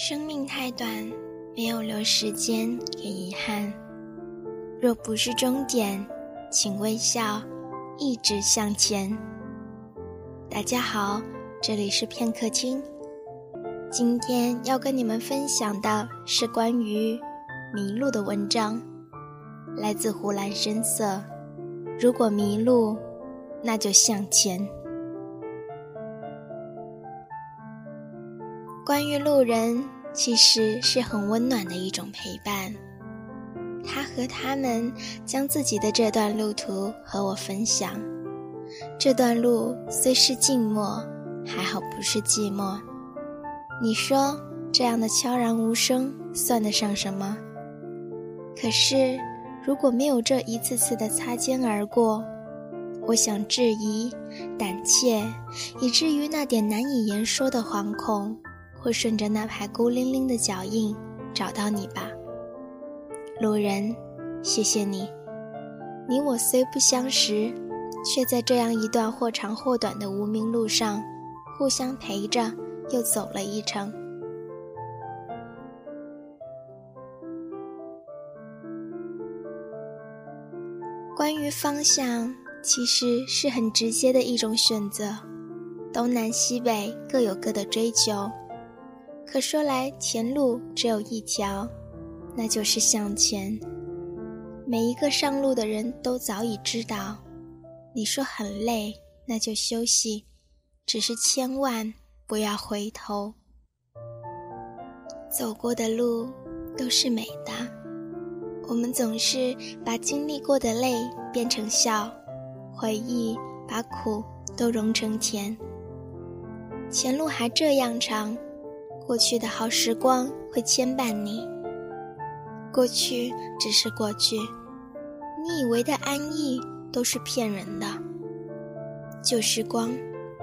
生命太短，没有留时间给遗憾。若不是终点，请微笑，一直向前。大家好，这里是片刻听。今天要跟你们分享的是关于迷路的文章，来自湖蓝深色。如果迷路，那就向前。关于路人，其实是很温暖的一种陪伴。他和他们将自己的这段路途和我分享。这段路虽是静默，还好不是寂寞。你说这样的悄然无声算得上什么？可是如果没有这一次次的擦肩而过，我想质疑、胆怯，以至于那点难以言说的惶恐。会顺着那排孤零零的脚印找到你吧，路人，谢谢你。你我虽不相识，却在这样一段或长或短的无名路上，互相陪着，又走了一程。关于方向，其实是很直接的一种选择，东南西北各有各的追求。可说来，前路只有一条，那就是向前。每一个上路的人都早已知道，你说很累，那就休息，只是千万不要回头。走过的路都是美的，我们总是把经历过的泪变成笑，回忆把苦都融成甜。前路还这样长。过去的好时光会牵绊你，过去只是过去，你以为的安逸都是骗人的。旧时光，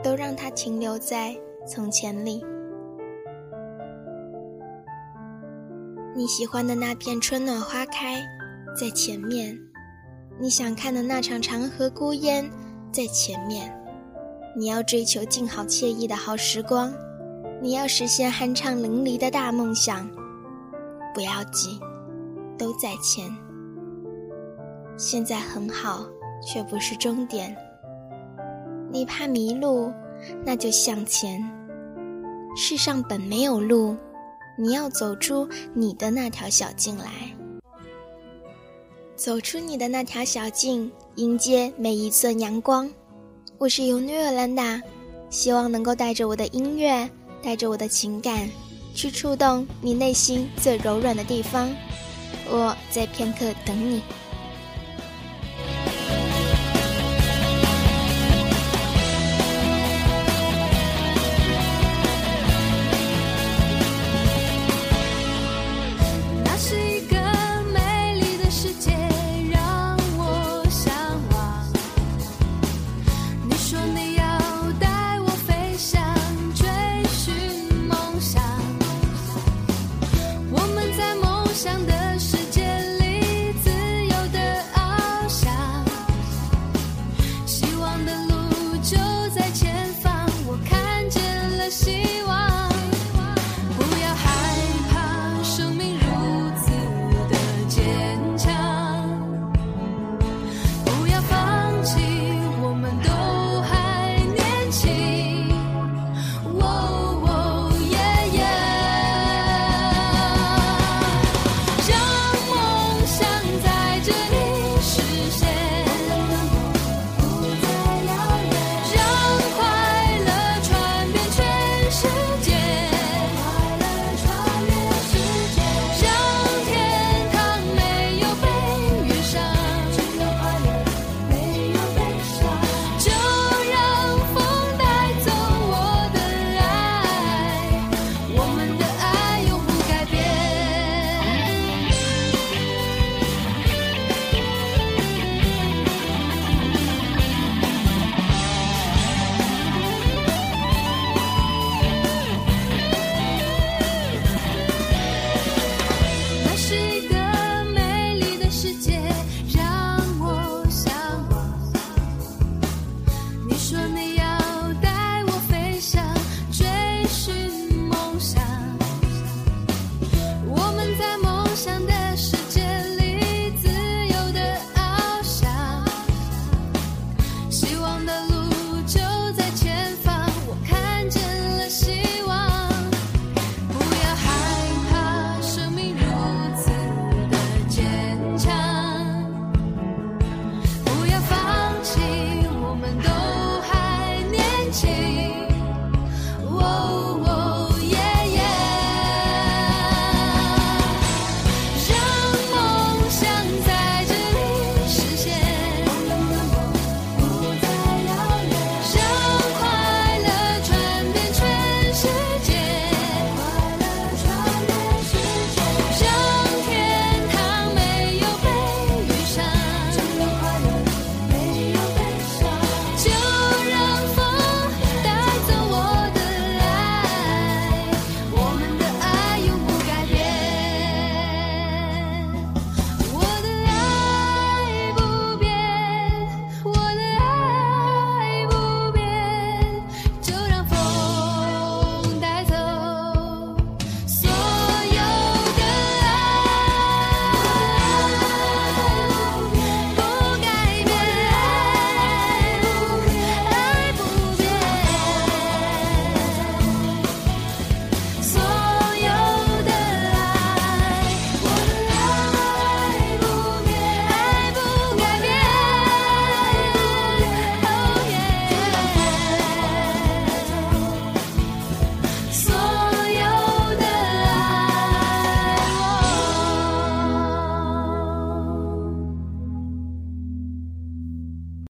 都让它停留在从前里。你喜欢的那片春暖花开，在前面；你想看的那场长河孤烟，在前面。你要追求静好惬意的好时光。你要实现酣畅淋漓的大梦想，不要急，都在前。现在很好，却不是终点。你怕迷路，那就向前。世上本没有路，你要走出你的那条小径来。走出你的那条小径，迎接每一寸阳光。我是尤纽尔兰达，希望能够带着我的音乐。带着我的情感，去触动你内心最柔软的地方。我在片刻等你。on the